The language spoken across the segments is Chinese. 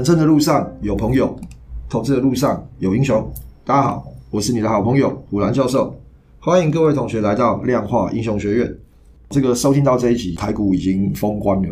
人生的路上有朋友，投资的路上有英雄。大家好，我是你的好朋友虎兰教授，欢迎各位同学来到量化英雄学院。这个收听到这一集，台股已经封关了。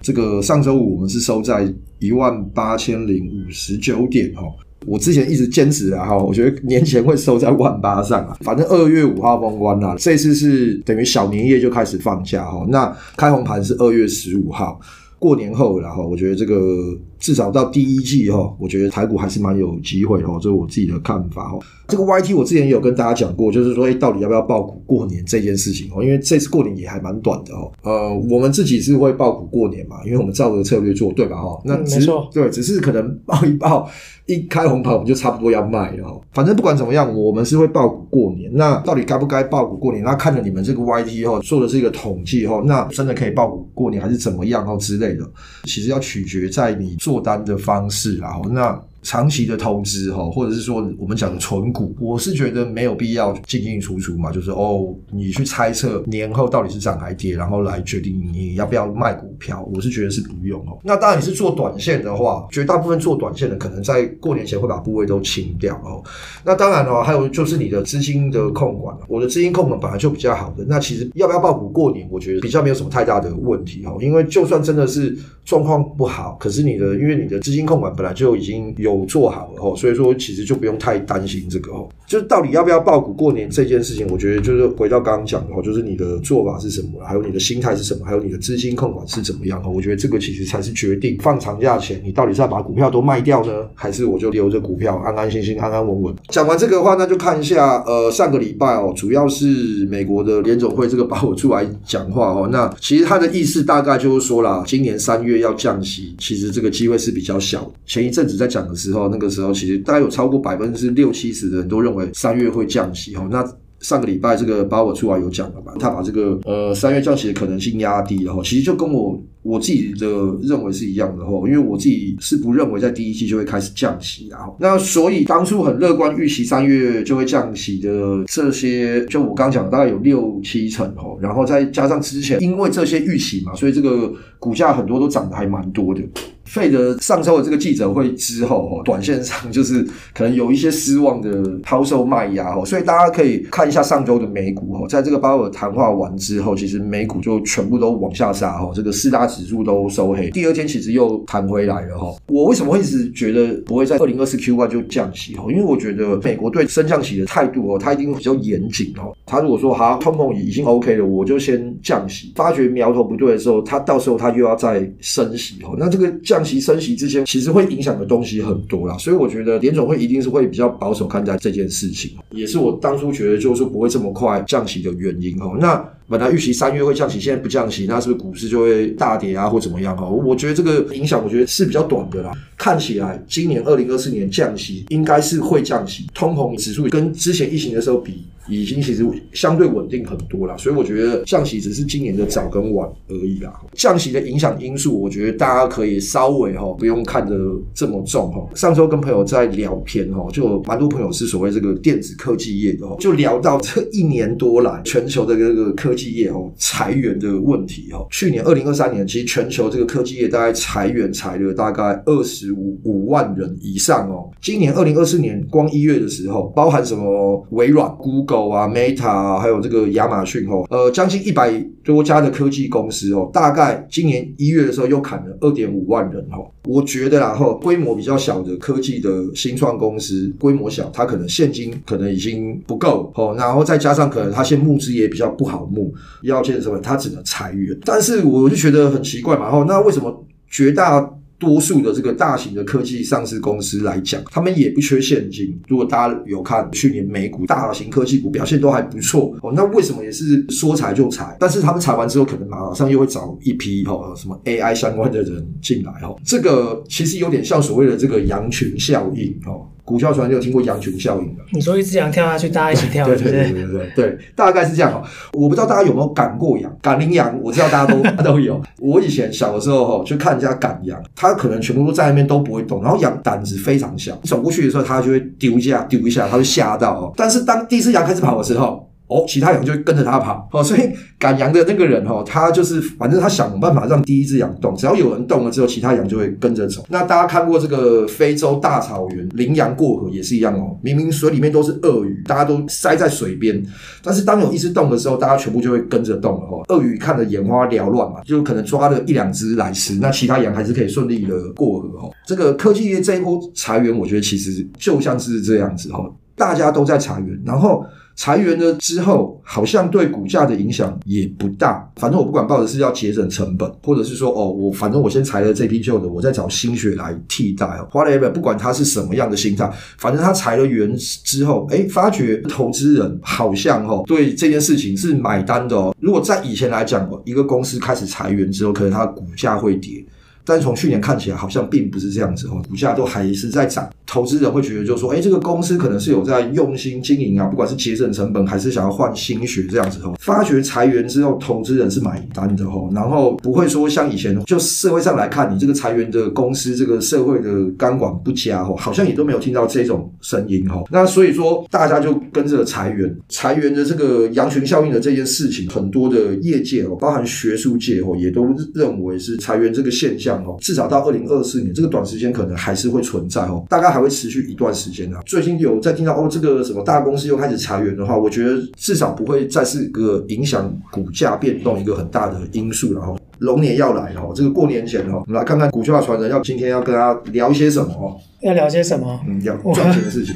这个上周五我们是收在一万八千零五十九点哦。我之前一直坚持啊哈，我觉得年前会收在万八上啊。反正二月五号封关啦，这次是等于小年夜就开始放假哈。那开红盘是二月十五号。过年后，然后我觉得这个至少到第一季哈，我觉得台股还是蛮有机会哈，这是我自己的看法哈。这个 YT 我之前也有跟大家讲过，就是说，哎，到底要不要爆股过年这件事情哦？因为这次过年也还蛮短的哦。呃，我们自己是会爆股过年嘛，因为我们照着策略做，对吧？哈，那只是、嗯、没错，对，只是可能爆一爆，一开红盘我们就差不多要卖了哈。反正不管怎么样，我们是会爆股过年。那到底该不该爆股过年？那看着你们这个 YT 哈，做的是一个统计哈，那真的可以爆股过年还是怎么样哦之类的？其实要取决在你做做单的方式然后那。长期的投资哈，或者是说我们讲的存股，我是觉得没有必要进进出出嘛，就是哦，你去猜测年后到底是涨还跌，然后来决定你要不要卖股票，我是觉得是不用哦。那当然你是做短线的话，绝大部分做短线的可能在过年前会把部位都清掉哦。那当然哦，还有就是你的资金的控管，我的资金控管本来就比较好的，那其实要不要抱股过年，我觉得比较没有什么太大的问题哦。因为就算真的是状况不好，可是你的因为你的资金控管本来就已经有。有做好了，所以说其实就不用太担心这个哦。就是到底要不要抱股过年这件事情，我觉得就是回到刚刚讲的，就是你的做法是什么，还有你的心态是什么，还有你的资金控管是怎么样哦。我觉得这个其实才是决定放长假前你到底是要把股票都卖掉呢，还是我就留着股票安安心心、安安稳稳。讲完这个的话，那就看一下呃上个礼拜哦，主要是美国的联总会这个鲍尔出来讲话哦。那其实他的意思大概就是说啦，今年三月要降息，其实这个机会是比较小。前一阵子在讲的时候，那个时候其实大概有超过百分之六七十的人都认为三月会降息哈。那上个礼拜这个鲍尔出来有讲了嘛？他把这个呃三月降息的可能性压低了哈。其实就跟我我自己的认为是一样的哈，因为我自己是不认为在第一季就会开始降息然后，那所以当初很乐观预期三月就会降息的这些，就我刚讲大概有六七成哈，然后再加上之前因为这些预期嘛，所以这个股价很多都涨得还蛮多的。费德上周的这个记者会之后，哈，短线上就是可能有一些失望的抛售卖压，哈，所以大家可以看一下上周的美股，哈，在这个鲍尔谈话完之后，其实美股就全部都往下杀，哈，这个四大指数都收黑，第二天其实又弹回来了，哈。我为什么会一直觉得不会在二零二四 Q1 就降息，哈？因为我觉得美国对升降息的态度，哦，它一定比较严谨，哦。他如果说好，通膨已经 OK 了，我就先降息，发觉苗头不对的时候，他到时候他又要再升息，哈。那这个降息升息之前，其实会影响的东西很多啦，所以我觉得联总会一定是会比较保守看待这件事情，也是我当初觉得就是不会这么快降息的原因哦。那本来预期三月会降息，现在不降息，那是不是股市就会大跌啊，或怎么样啊？我觉得这个影响，我觉得是比较短的啦。看起来今年二零二四年降息应该是会降息，通膨指数跟之前疫情的时候比，已经其实相对稳定很多了，所以我觉得降息只是今年的早跟晚而已啦。降息的影响因素，我觉得大家可以稍微哈不用看得这么重哈。上周跟朋友在聊天哈，就蛮多朋友是所谓这个电子科技业的，就聊到这一年多来全球的这个科技业哦裁员的问题哈。去年二零二三年，其实全球这个科技业大概裁员裁了大概二十五五万人以上哦。今年二零二四年光一月的时候，包含什么微软、Google。狗啊，Meta 啊，还有这个亚马逊哦，呃，将近一百多家的科技公司哦，大概今年一月的时候又砍了二点五万人哦。我觉得然后规模比较小的科技的新创公司，规模小，它可能现金可能已经不够哦，然后再加上可能它现募资也比较不好募，要件什么，它只能裁员。但是我就觉得很奇怪嘛，哦，那为什么绝大多数的这个大型的科技上市公司来讲，他们也不缺现金。如果大家有看去年美股大型科技股表现都还不错哦，那为什么也是说裁就裁？但是他们裁完之后，可能马上又会找一批哦什么 AI 相关的人进来哦，这个其实有点像所谓的这个羊群效应哦。股票船就有听过羊群效应的？你说一只羊跳下去，大家一起跳，对对对对对对，大概是这样哦。我不知道大家有没有赶过羊，赶羚羊，我知道大家都 都有。我以前小的时候哈，就看人家赶羊，他可能全部都在那边都不会动，然后羊胆子非常小，走过去的时候他就会丢一下丢一下，他会吓到哦。但是当第一只羊开始跑的时候，哦，其他羊就会跟着它跑哦。所以赶羊的那个人哦，他就是反正他想办法让第一只羊动，只要有人动了之后，其他羊就会跟着走。那大家看过这个非洲大草原羚羊过河也是一样哦，明明水里面都是鳄鱼，大家都塞在水边，但是当有一只动的时候，大家全部就会跟着动了哦。鳄鱼看得眼花缭乱嘛，就可能抓了一两只来吃，那其他羊还是可以顺利的过河哦。这个科技业这一波裁员，我觉得其实就像是这样子哦，大家都在裁员，然后。裁员了之后，好像对股价的影响也不大。反正我不管抱的是要节省成本，或者是说哦，我反正我先裁了这批旧的，我再找新血来替代哦。Whatever，不管他是什么样的心态，反正他裁了员之后，哎，发觉投资人好像哦对这件事情是买单的哦。如果在以前来讲，一个公司开始裁员之后，可能它的股价会跌。但是从去年看起来，好像并不是这样子哦，股价都还是在涨。投资人会觉得，就说，哎，这个公司可能是有在用心经营啊，不管是节省成本，还是想要换新血这样子哦。发觉裁员之后，投资人是买单的哦，然后不会说像以前，就社会上来看，你这个裁员的公司，这个社会的监管不佳哦，好像也都没有听到这种声音哦。那所以说，大家就跟着裁员，裁员的这个羊群效应的这件事情，很多的业界哦，包含学术界哦，也都认为是裁员这个现象。至少到二零二四年，这个短时间可能还是会存在哦，大概还会持续一段时间啊。最近有在听到哦，这个什么大公司又开始裁员的话，我觉得至少不会再是个影响股价变动一个很大的因素了哈。龙年要来了，这个过年前哈，我们来看看股票传人要今天要跟大家聊一些什么哦？要聊些什么？嗯，要赚钱的事情。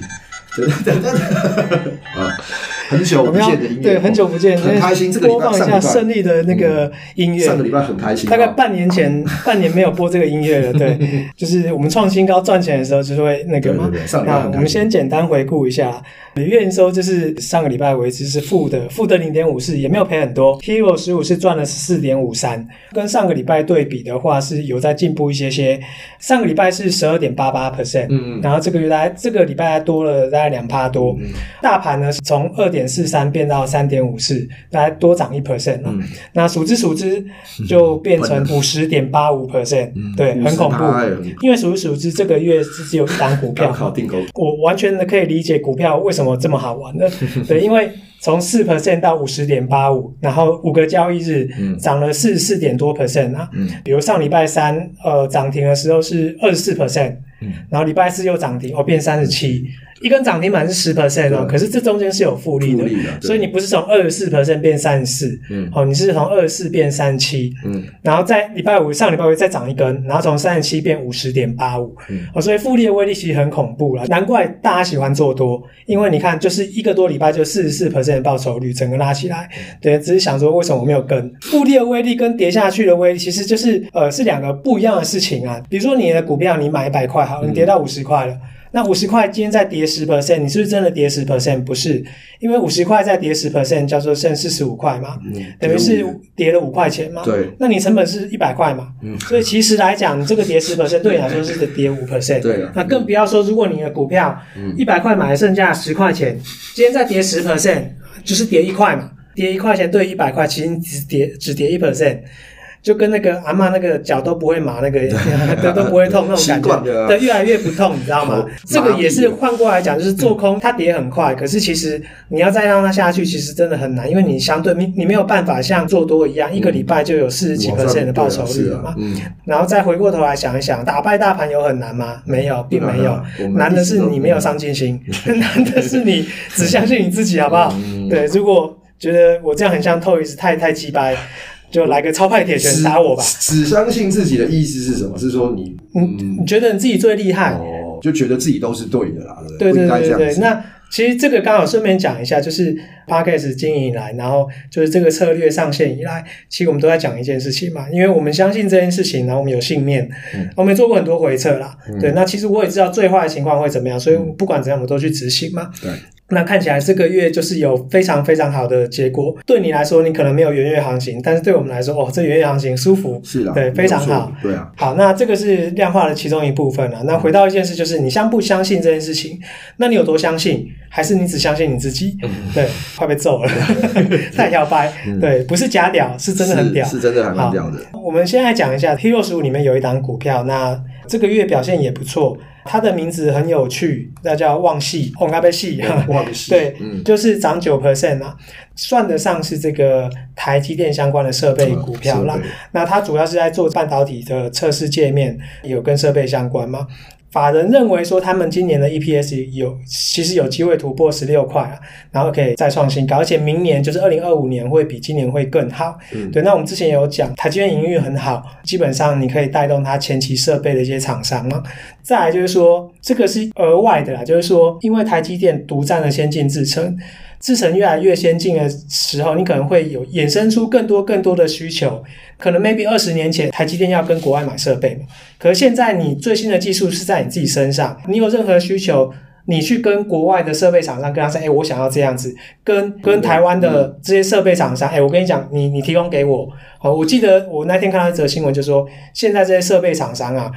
对对对啊。很久不见的音乐，对，很久不见，很开心。这个播放一下胜利的那个音乐。上个礼拜很开心，大概半年前，半年没有播这个音乐了。对，就是我们创新高赚钱的时候，就是会那个嘛。那我们先简单回顾一下，月营收就是上个礼拜为止是负的，负的零点五四，也没有赔很多。Hero 十五是赚了十四点五三，跟上个礼拜对比的话是有在进步一些些。上个礼拜是十二点八八 percent，嗯，然后这个月来这个礼拜还多了大概两趴多。大盘呢是从二点四三变到三点五四，大概多涨一 percent 啊。那数之数之就变成五十点八五 percent，对，很恐怖。因为数之数之这个月是只有一档股票，我完全的可以理解股票为什么这么好玩的。对，因为从四 percent 到五十点八五，然后五个交易日涨了四十四点多 percent 啊。嗯比如上礼拜三呃涨停的时候是二十四 percent，然后礼拜四又涨停，哦变三十七。一根涨停板是十 percent 哦，可是这中间是有复利的，所以你不是从二十四 percent 变三十四，嗯，哦，你是从二十四变三十七，嗯，然后在礼拜五上礼拜五再涨一根，然后从三十七变五十点八五，嗯，哦，所以复利的威力其实很恐怖了，难怪大家喜欢做多，因为你看就是一个多礼拜就四十四 percent 的报酬率，整个拉起来，对，只是想说为什么我没有跟。复利的威力跟跌下去的威力，其实就是呃是两个不一样的事情啊，比如说你的股票你买一百块好，你跌到五十块了。那五十块今天再跌十 percent，你是不是真的跌十 percent？不是，因为五十块再跌十 percent，叫做剩四十五块嘛，嗯、等于是跌了五块钱嘛。对，那你成本是一百块嘛，嗯，所以其实来讲，你这个跌十 percent 对你来说是跌五 percent。对，那更不要说，如果你的股票一百块买剩下十块钱，今天再跌十 percent，就是跌一块嘛，跌一块钱对一百块，其实你只跌只跌一 percent。就跟那个阿嬷那个脚都不会麻，那个 都都不会痛那种感觉，对，越来越不痛，你知道吗？这个也是换过来讲，就是做空它跌很快，可是其实你要再让它下去，其实真的很难，因为你相对你你没有办法像做多一样，一个礼拜就有四十几 percent 的报酬率了嘛。然后再回过头来想一想，打败大盘有很难吗？没有，并没有，难的是你没有上进心，难的是你只相信你自己，好不好？对，如果觉得我这样很像 Toys 太太鸡掰。就来个超派铁拳打我吧！只相信自己的意思是什么？是说你，嗯，你觉得你自己最厉害哦，就觉得自己都是对的啦，对对对对对。那其实这个刚好顺便讲一下，就是 Podcast 经营以来，然后就是这个策略上线以来，其实我们都在讲一件事情嘛，因为我们相信这件事情，然后我们有信念，嗯、我们也做过很多回测啦，嗯、对。那其实我也知道最坏的情况会怎么样，所以不管怎样，我们都去执行嘛。对。那看起来这个月就是有非常非常好的结果。对你来说，你可能没有元月行情，但是对我们来说，哦，这元月行情舒服，是的，对，非常好，对啊。好，那这个是量化的其中一部分了。那回到一件事，就是你相不相信这件事情？那你有多相信？还是你只相信你自己？对，快被揍了，太摇摆。对，不是假屌，是真的很屌，是真的很屌的。我们先来讲一下 Hero 15里面有一档股票，那这个月表现也不错。它的名字很有趣，那叫旺系，旺咖啡系，旺系，对，嗯，就是涨九 percent 啊，算得上是这个台积电相关的设备股票啦。那它主要是在做半导体的测试界面，有跟设备相关吗？法人认为说，他们今年的 EPS 有其实有机会突破十六块啊，然后可以再创新高，而且明年就是二零二五年会比今年会更好。嗯，对。那我们之前有讲，台积电营运很好，基本上你可以带动它前期设备的一些厂商嘛。再来就是说，这个是额外的啦，就是说，因为台积电独占了先进制程。制程越来越先进的时候，你可能会有衍生出更多更多的需求。可能 maybe 二十年前台积电要跟国外买设备嘛，可是现在你最新的技术是在你自己身上，你有任何需求，你去跟国外的设备厂商跟他说，哎，我想要这样子，跟跟台湾的这些设备厂商，哎，我跟你讲，你你提供给我。好，我记得我那天看到一则新闻，就说现在这些设备厂商啊。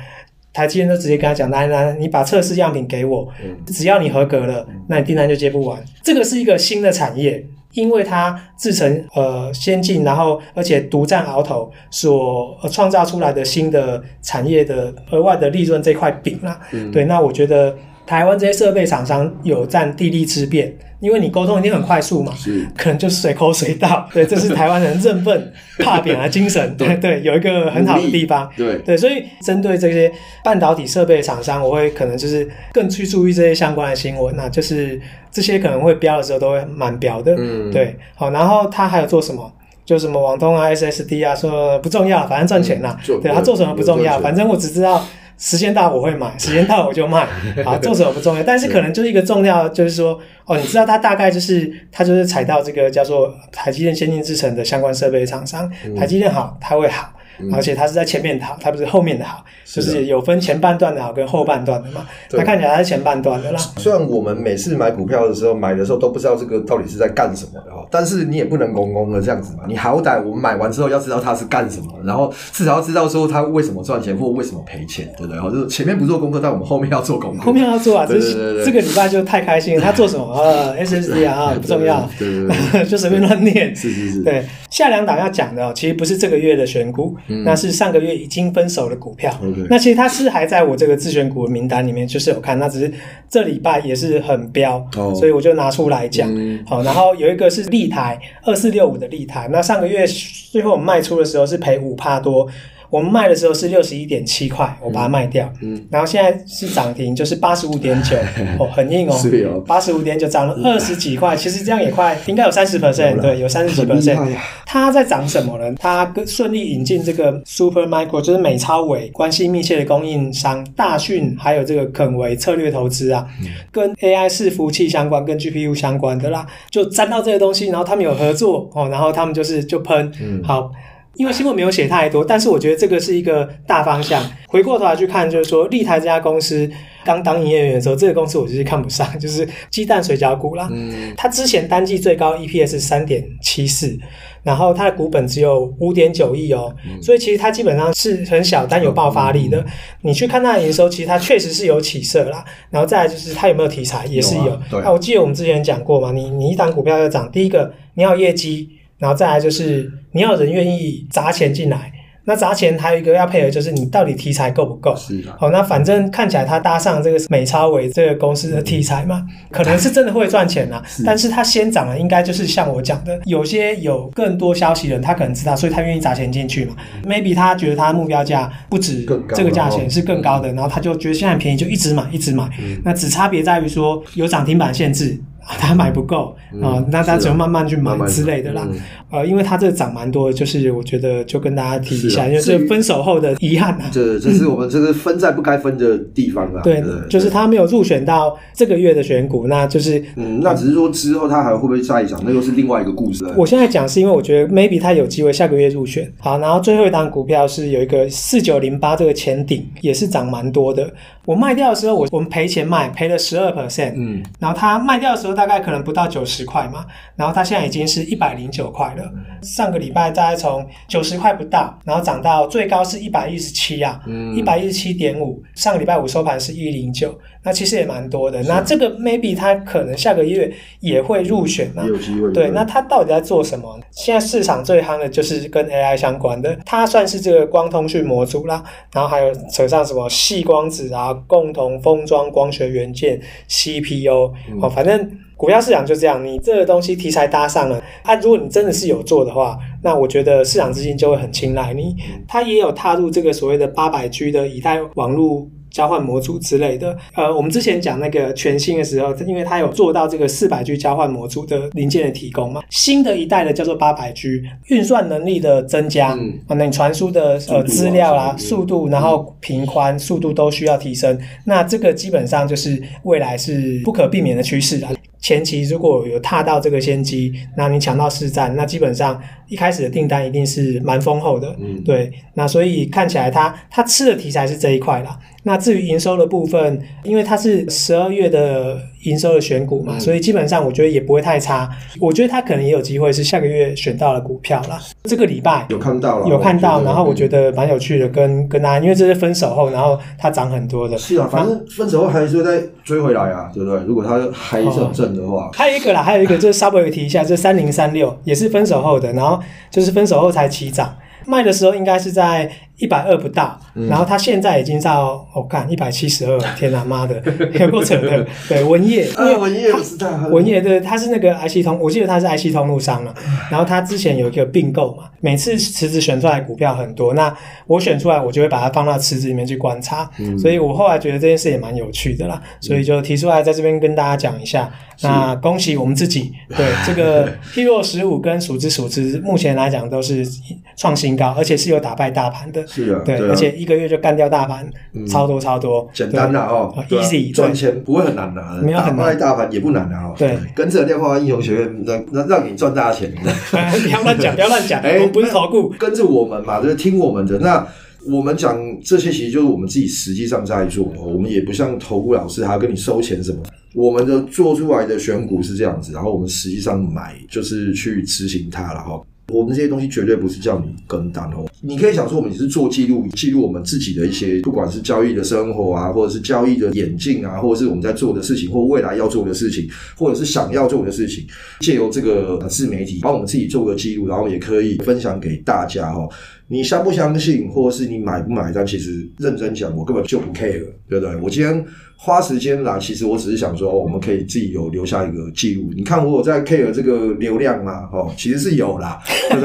台积电都直接跟他讲，来来，你把测试样品给我，只要你合格了，那你订单就接不完。这个是一个新的产业，因为它制成呃先进，然后而且独占鳌头所创造出来的新的产业的额外的利润这块饼啦。对，那我觉得台湾这些设备厂商有占地利之便。因为你沟通一定很快速嘛，是。可能就随口随到，对，这是台湾人认份怕扁的精神，对。对，有一个很好的地方，对。对，所以针对这些半导体设备厂商，我会可能就是更去注意这些相关的新闻，那就是这些可能会标的时候都会蛮标的，嗯，对，好，然后他还有做什么？就什么网通啊、SSD 啊，说不重要，反正赚钱啦，对，他做什么不重要，反正我只知道。时间到我会买，时间到我就卖，啊，做什么不重要，但是可能就是一个重要，就是说，哦，你知道它大概就是它就是踩到这个叫做台积电先进制程的相关设备厂商，台积电好，它会好。而且它是在前面的好，它不是后面的好，就是有分前半段的好跟后半段的嘛。它看起来它是前半段的啦。虽然我们每次买股票的时候，买的时候都不知道这个到底是在干什么但是你也不能公公的这样子嘛。你好歹我们买完之后要知道它是干什么，然后至少要知道说它为什么赚钱或为什么赔钱，对不对？就是前面不做功课，但我们后面要做功课。后面要做啊，这这个礼拜就太开心了。他做什么？呃，SSD 啊，不重要，对对对，就随便乱念。是是是。对，下两档要讲的，其实不是这个月的选股，那是上个月。已经分手的股票那其实它是还在我这个自选股的名单里面，就是有看，那只是这礼拜也是很飙，oh. 所以我就拿出来讲。嗯、好，然后有一个是立台二四六五的立台，那上个月最后我们卖出的时候是赔五帕多。我们卖的时候是六十一点七块，我把它卖掉，嗯，然后现在是涨停，就是八十五点九，哦，很硬哦，是哦，八十五点九涨了二十几块，其实这样也快，应该有三十 percent，对，有三十几 percent。它在涨什么呢？它跟顺利引进这个 Super Micro，就是美超伟关系密切的供应商大讯，还有这个肯维策略投资啊，跟 AI 伺服器相关，跟 GPU 相关的啦，就沾到这些东西，然后他们有合作哦，然后他们就是就喷，嗯，好。因为新闻没有写太多，但是我觉得这个是一个大方向。回过头来去看，就是说立台这家公司刚当营业员的时候，这个公司我就是看不上，就是鸡蛋水饺股啦。嗯，它之前单季最高 EPS 三点七四，然后它的股本只有五点九亿哦，嗯、所以其实它基本上是很小但有爆发力的。嗯、你去看它的营收，其实它确实是有起色啦。然后再来就是它有没有题材，也是有。有啊，对。那我记得我们之前讲过嘛，你你一档股票要涨，第一个你要业绩。然后再来就是你要人愿意砸钱进来，那砸钱还有一个要配合，就是你到底题材够不够？是的。好，那反正看起来他搭上这个美超伟这个公司的题材嘛，可能是真的会赚钱啦。是。但是他先涨了，应该就是像我讲的，有些有更多消息的人，他可能知道，所以他愿意砸钱进去嘛。Maybe 他觉得他目标价不止这个价钱是更高的，然后他就觉得现在很便宜，就一直买，一直买。那只差别在于说有涨停板限制。他买不够啊，那他只能慢慢去买之类的啦。嗯、呃，因为他这个涨蛮多，就是我觉得就跟大家提一下，啊、因为是分手后的遗憾啊。这这是我们 这个分在不该分的地方啊。对，对就是他没有入选到这个月的选股，那就是嗯，那只是说之后他还会不会再涨，那又是另外一个故事。我现在讲是因为我觉得 maybe 他有机会下个月入选。好，然后最后一档股票是有一个四九零八这个前顶也是涨蛮多的。我卖掉的时候，我我们赔钱卖，赔了十二 percent，嗯，然后他卖掉的时候大概可能不到九十块嘛，然后它现在已经是一百零九块了。上个礼拜大概从九十块不到，然后涨到最高是一百一十七啊，一百一十七点五。上个礼拜五收盘是一零九，那其实也蛮多的。那这个 maybe 它可能下个月也会入选啊，有机会。对，那它到底在做什么？现在市场最夯的就是跟 AI 相关的，它算是这个光通讯模组啦，然后还有扯上什么细光子啊、共同封装光学元件、CPU 哦、嗯，反正。股票市场就这样，你这个东西题材搭上了，啊，如果你真的是有做的话，那我觉得市场资金就会很青睐你。它也有踏入这个所谓的八百 G 的以太网络交换模组之类的。呃，我们之前讲那个全新的时候，因为它有做到这个四百 G 交换模组的零件的提供嘛，新的一代的叫做八百 G，运算能力的增加，嗯，那你传输的呃资料啦、速度，然后频宽、速度都需要提升，那这个基本上就是未来是不可避免的趋势啊。前期如果有踏到这个先机，那你抢到市占，那基本上一开始的订单一定是蛮丰厚的。嗯，对，那所以看起来它它吃的题材是这一块啦。那至于营收的部分，因为它是十二月的营收的选股嘛，嗯，所以基本上我觉得也不会太差。我觉得它可能也有机会是下个月选到了股票啦。这个礼拜有看到了，有看到，然后我觉得蛮有趣的，跟跟大家，因为这是分手后，然后它涨很多的。是啊，反正分手后还是会再追回来啊，对不对？如果它还是很正的话，哦，还有一个啦，还有一个 就是稍微提一下，这三零三六也是分手后的，然后就是分手后才起涨，卖的时候应该是在。一百二不到，然后他现在已经到，我看一百七十二，天哪妈的，有够扯的。对，文业，因为文业不文业对，他是那个 IC 通，我记得他是 IC 通路商嘛。然后他之前有一个并购嘛，每次池子选出来股票很多，那我选出来，我就会把它放到池子里面去观察。所以我后来觉得这件事也蛮有趣的啦，所以就提出来在这边跟大家讲一下。那恭喜我们自己，对 这个 Hero 十五跟数之数之，目前来讲都是创新高，而且是有打败大盘的。是啊，对，而且一个月就干掉大盘，超多超多，简单的哦，easy 赚钱不会很难的，没有很难，大盘也不难的哦。对，跟着量化英雄学院，让让让你赚大钱。不要乱讲，不要乱讲，哎，我们不是投顾，跟着我们嘛，就是听我们的。那我们讲这些，其实就是我们自己实际上在做，我们也不像投顾老师还要跟你收钱什么。我们的做出来的选股是这样子，然后我们实际上买就是去执行它了哈。我们这些东西绝对不是叫你跟单哦。你可以想说，我们只是做记录，记录我们自己的一些，不管是交易的生活啊，或者是交易的眼镜啊，或者是我们在做的事情，或未来要做的事情，或者是想要做的事情，借由这个自媒体帮我们自己做个记录，然后也可以分享给大家哈。你相不相信，或者是你买不买单？其实认真讲，我根本就不 care，对不对？我今天。花时间来，其实我只是想说，我们可以自己有留下一个记录。你看我有在 care 这个流量吗？哦，其实是有啦，对不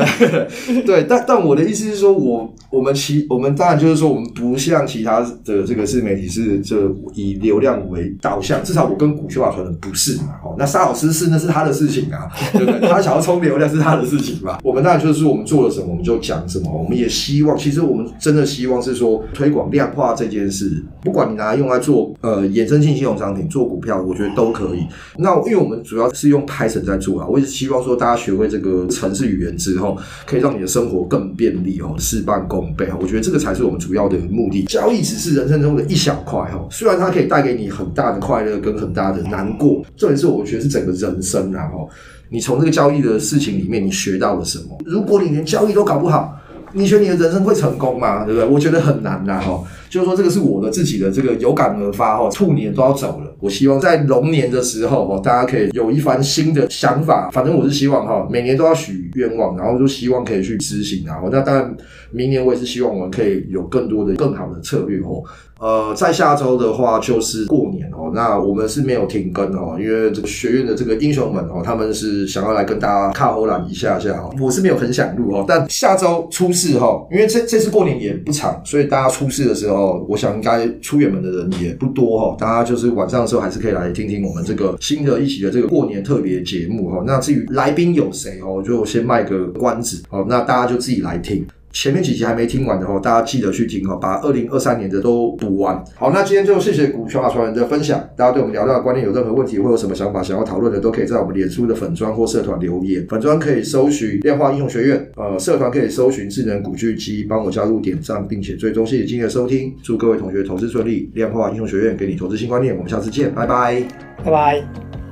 对？对，但但我的意思是说，我我们其我们当然就是说，我们不像其他的这个自媒体是这以流量为导向，至少我跟股票可能不是嘛。哦，那沙老师是那是他的事情啊，对不对？他想要冲流量是他的事情嘛。我们当然就是说，我们做了什么，我们就讲什么。我们也希望，其实我们真的希望是说，推广量化这件事，不管你拿来用来做呃。衍生性金融商品做股票，我觉得都可以。那因为我们主要是用 Python 在做啊，我也是希望说大家学会这个城市语言之后，可以让你的生活更便利哦，事半功我觉得这个才是我们主要的目的。交易只是人生中的一小块哈，虽然它可以带给你很大的快乐跟很大的难过，重点是我觉得是整个人生啊。哈，你从这个交易的事情里面，你学到了什么？如果你连交易都搞不好，你觉得你的人生会成功吗？对不对？我觉得很难呐，哈。就是说，这个是我的自己的这个有感而发哈，兔年都要走了，我希望在龙年的时候哈，大家可以有一番新的想法。反正我是希望哈，每年都要许愿望，然后就希望可以去执行。然后那当然，明年我也是希望我们可以有更多的、更好的策略哦。呃，在下周的话就是过年哦，那我们是没有停更哦，因为这个学院的这个英雄们哦，他们是想要来跟大家卡喉兰一下下哦，我是没有很想录哦，但下周初四哈，因为这这次过年也不长，所以大家初四的时候，我想应该出远门的人也不多哈，大家就是晚上的时候还是可以来听听我们这个新的一期的这个过年特别节目哈。那至于来宾有谁哦，就先卖个关子哦，那大家就自己来听。前面几集还没听完的话，大家记得去听哈，把二零二三年的都补完。好，那今天就谢谢股权法传人的分享。大家对我们聊到的观念有任何问题，或有什么想法想要讨论的，都可以在我们脸书的粉专或社团留言。粉专可以搜寻量化英雄学院，呃，社团可以搜寻智能股巨基，帮我加入点赞，并且追踪。谢谢今天的收听，祝各位同学投资顺利。量化英雄学院给你投资新观念，我们下次见，拜拜，拜拜。